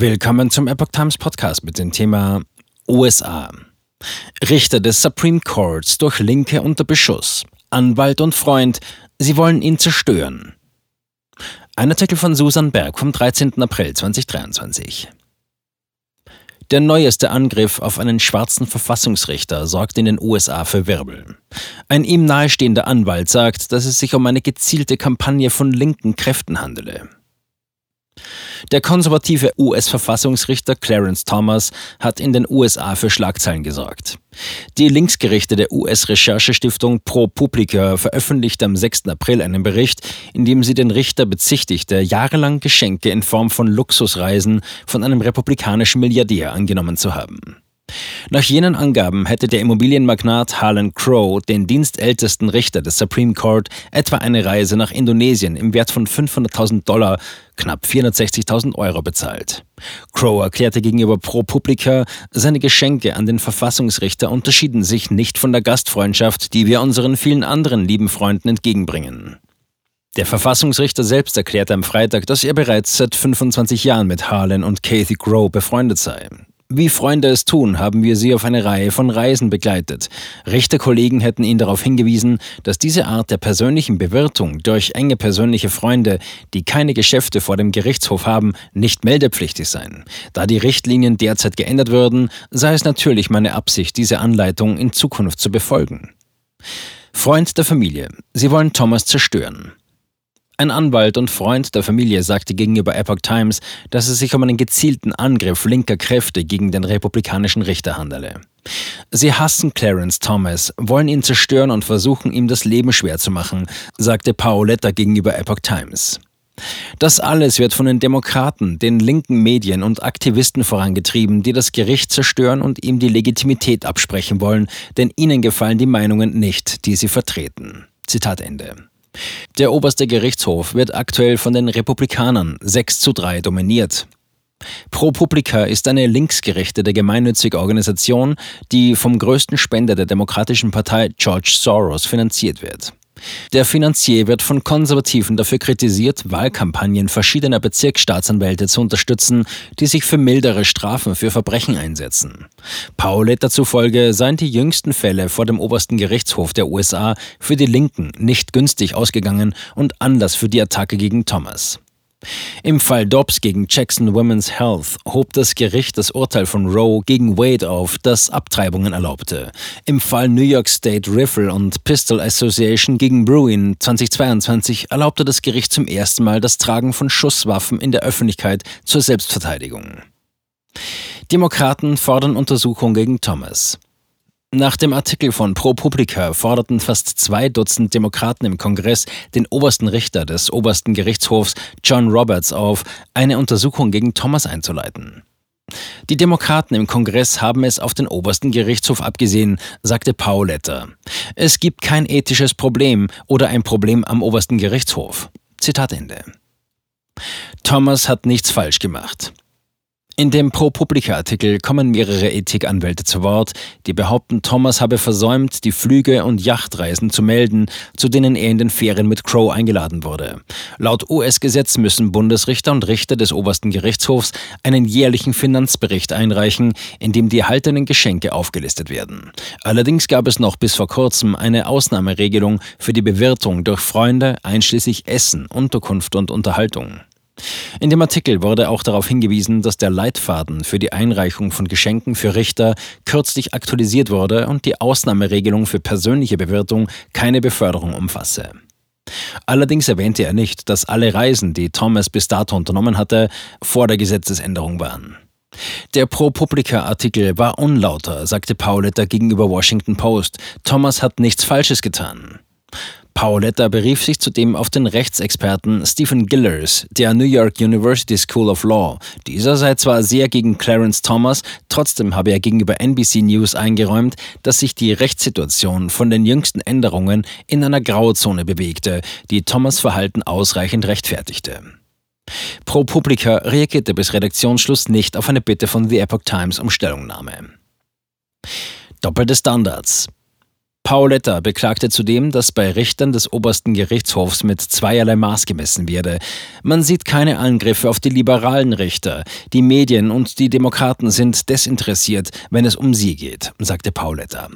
Willkommen zum Epoch Times Podcast mit dem Thema USA. Richter des Supreme Courts durch Linke unter Beschuss. Anwalt und Freund, sie wollen ihn zerstören. Ein Artikel von Susan Berg vom 13. April 2023. Der neueste Angriff auf einen schwarzen Verfassungsrichter sorgt in den USA für Wirbel. Ein ihm nahestehender Anwalt sagt, dass es sich um eine gezielte Kampagne von linken Kräften handele. Der konservative US-Verfassungsrichter Clarence Thomas hat in den USA für Schlagzeilen gesorgt. Die linksgerichtete US-Recherchestiftung ProPublica veröffentlichte am 6. April einen Bericht, in dem sie den Richter bezichtigte, jahrelang Geschenke in Form von Luxusreisen von einem republikanischen Milliardär angenommen zu haben. Nach jenen Angaben hätte der Immobilienmagnat Harlan Crow den dienstältesten Richter des Supreme Court etwa eine Reise nach Indonesien im Wert von 500.000 Dollar, knapp 460.000 Euro bezahlt. Crow erklärte gegenüber ProPublica, seine Geschenke an den Verfassungsrichter unterschieden sich nicht von der Gastfreundschaft, die wir unseren vielen anderen lieben Freunden entgegenbringen. Der Verfassungsrichter selbst erklärte am Freitag, dass er bereits seit 25 Jahren mit Harlan und Kathy Crow befreundet sei. Wie Freunde es tun, haben wir sie auf eine Reihe von Reisen begleitet. Richterkollegen hätten ihn darauf hingewiesen, dass diese Art der persönlichen Bewirtung durch enge persönliche Freunde, die keine Geschäfte vor dem Gerichtshof haben, nicht meldepflichtig seien. Da die Richtlinien derzeit geändert würden, sei es natürlich meine Absicht, diese Anleitung in Zukunft zu befolgen. Freund der Familie. Sie wollen Thomas zerstören. Ein Anwalt und Freund der Familie sagte gegenüber Epoch Times, dass es sich um einen gezielten Angriff linker Kräfte gegen den republikanischen Richter handele. Sie hassen Clarence Thomas, wollen ihn zerstören und versuchen, ihm das Leben schwer zu machen, sagte Paoletta gegenüber Epoch Times. Das alles wird von den Demokraten, den linken Medien und Aktivisten vorangetrieben, die das Gericht zerstören und ihm die Legitimität absprechen wollen, denn ihnen gefallen die Meinungen nicht, die sie vertreten. Zitat Ende. Der oberste Gerichtshof wird aktuell von den Republikanern 6 zu 3 dominiert. ProPublica ist eine linksgerichtete gemeinnützige Organisation, die vom größten Spender der Demokratischen Partei George Soros finanziert wird. Der Finanzier wird von Konservativen dafür kritisiert, Wahlkampagnen verschiedener Bezirksstaatsanwälte zu unterstützen, die sich für mildere Strafen für Verbrechen einsetzen. Pauletta zufolge seien die jüngsten Fälle vor dem obersten Gerichtshof der USA für die Linken nicht günstig ausgegangen und Anlass für die Attacke gegen Thomas. Im Fall Dobbs gegen Jackson Women's Health hob das Gericht das Urteil von Roe gegen Wade auf, das Abtreibungen erlaubte. Im Fall New York State Rifle und Pistol Association gegen Bruin 2022 erlaubte das Gericht zum ersten Mal das Tragen von Schusswaffen in der Öffentlichkeit zur Selbstverteidigung. Demokraten fordern Untersuchung gegen Thomas. Nach dem Artikel von ProPublica forderten fast zwei Dutzend Demokraten im Kongress den obersten Richter des obersten Gerichtshofs John Roberts auf, eine Untersuchung gegen Thomas einzuleiten. Die Demokraten im Kongress haben es auf den obersten Gerichtshof abgesehen, sagte Pauletta. Es gibt kein ethisches Problem oder ein Problem am obersten Gerichtshof. Zitat Ende. Thomas hat nichts falsch gemacht. In dem ProPublica-Artikel kommen mehrere Ethikanwälte zu Wort, die behaupten, Thomas habe versäumt, die Flüge und Yachtreisen zu melden, zu denen er in den Ferien mit Crow eingeladen wurde. Laut US-Gesetz müssen Bundesrichter und Richter des obersten Gerichtshofs einen jährlichen Finanzbericht einreichen, in dem die erhaltenen Geschenke aufgelistet werden. Allerdings gab es noch bis vor kurzem eine Ausnahmeregelung für die Bewirtung durch Freunde, einschließlich Essen, Unterkunft und Unterhaltung. In dem Artikel wurde auch darauf hingewiesen, dass der Leitfaden für die Einreichung von Geschenken für Richter kürzlich aktualisiert wurde und die Ausnahmeregelung für persönliche Bewirtung keine Beförderung umfasse. Allerdings erwähnte er nicht, dass alle Reisen, die Thomas bis dato unternommen hatte, vor der Gesetzesänderung waren. Der ProPublica-Artikel war unlauter, sagte Pauletta gegenüber Washington Post. Thomas hat nichts Falsches getan. Paoletta berief sich zudem auf den Rechtsexperten Stephen Gillers der New York University School of Law. Dieser sei zwar sehr gegen Clarence Thomas, trotzdem habe er gegenüber NBC News eingeräumt, dass sich die Rechtssituation von den jüngsten Änderungen in einer Grauzone bewegte, die Thomas Verhalten ausreichend rechtfertigte. ProPublica reagierte bis Redaktionsschluss nicht auf eine Bitte von The Epoch Times um Stellungnahme. Doppelte Standards. Pauletta beklagte zudem, dass bei Richtern des obersten Gerichtshofs mit zweierlei Maß gemessen werde. Man sieht keine Angriffe auf die liberalen Richter. Die Medien und die Demokraten sind desinteressiert, wenn es um sie geht, sagte Pauletta.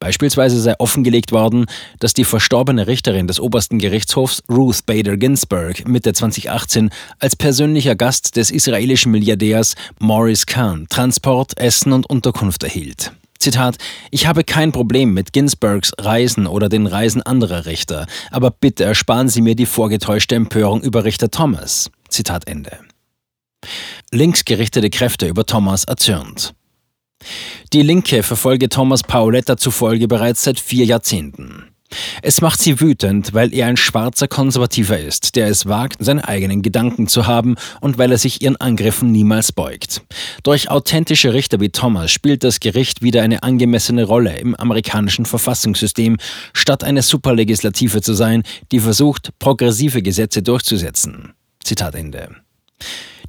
Beispielsweise sei offengelegt worden, dass die verstorbene Richterin des obersten Gerichtshofs Ruth Bader Ginsburg Mitte 2018 als persönlicher Gast des israelischen Milliardärs Maurice Kahn Transport, Essen und Unterkunft erhielt. Zitat, ich habe kein Problem mit Ginsburgs Reisen oder den Reisen anderer Richter, aber bitte ersparen Sie mir die vorgetäuschte Empörung über Richter Thomas. Zitat Ende. Linksgerichtete Kräfte über Thomas erzürnt. Die Linke verfolge Thomas Pauletta zufolge bereits seit vier Jahrzehnten. Es macht sie wütend, weil er ein schwarzer Konservativer ist, der es wagt, seine eigenen Gedanken zu haben und weil er sich ihren Angriffen niemals beugt. Durch authentische Richter wie Thomas spielt das Gericht wieder eine angemessene Rolle im amerikanischen Verfassungssystem, statt eine Superlegislative zu sein, die versucht, progressive Gesetze durchzusetzen. Zitat Ende.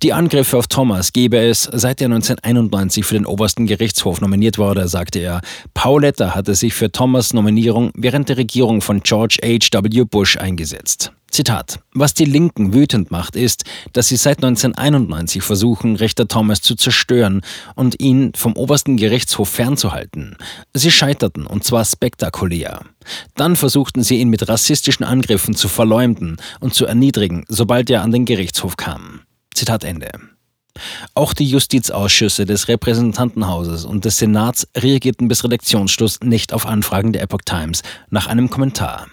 Die Angriffe auf Thomas gebe es, seit er 1991 für den obersten Gerichtshof nominiert wurde, sagte er. Pauletta hatte sich für Thomas Nominierung während der Regierung von George H.W. Bush eingesetzt. Zitat. Was die Linken wütend macht, ist, dass sie seit 1991 versuchen, Richter Thomas zu zerstören und ihn vom obersten Gerichtshof fernzuhalten. Sie scheiterten, und zwar spektakulär. Dann versuchten sie ihn mit rassistischen Angriffen zu verleumden und zu erniedrigen, sobald er an den Gerichtshof kam. Zitat Ende. Auch die Justizausschüsse des Repräsentantenhauses und des Senats reagierten bis Redaktionsschluss nicht auf Anfragen der Epoch Times nach einem Kommentar.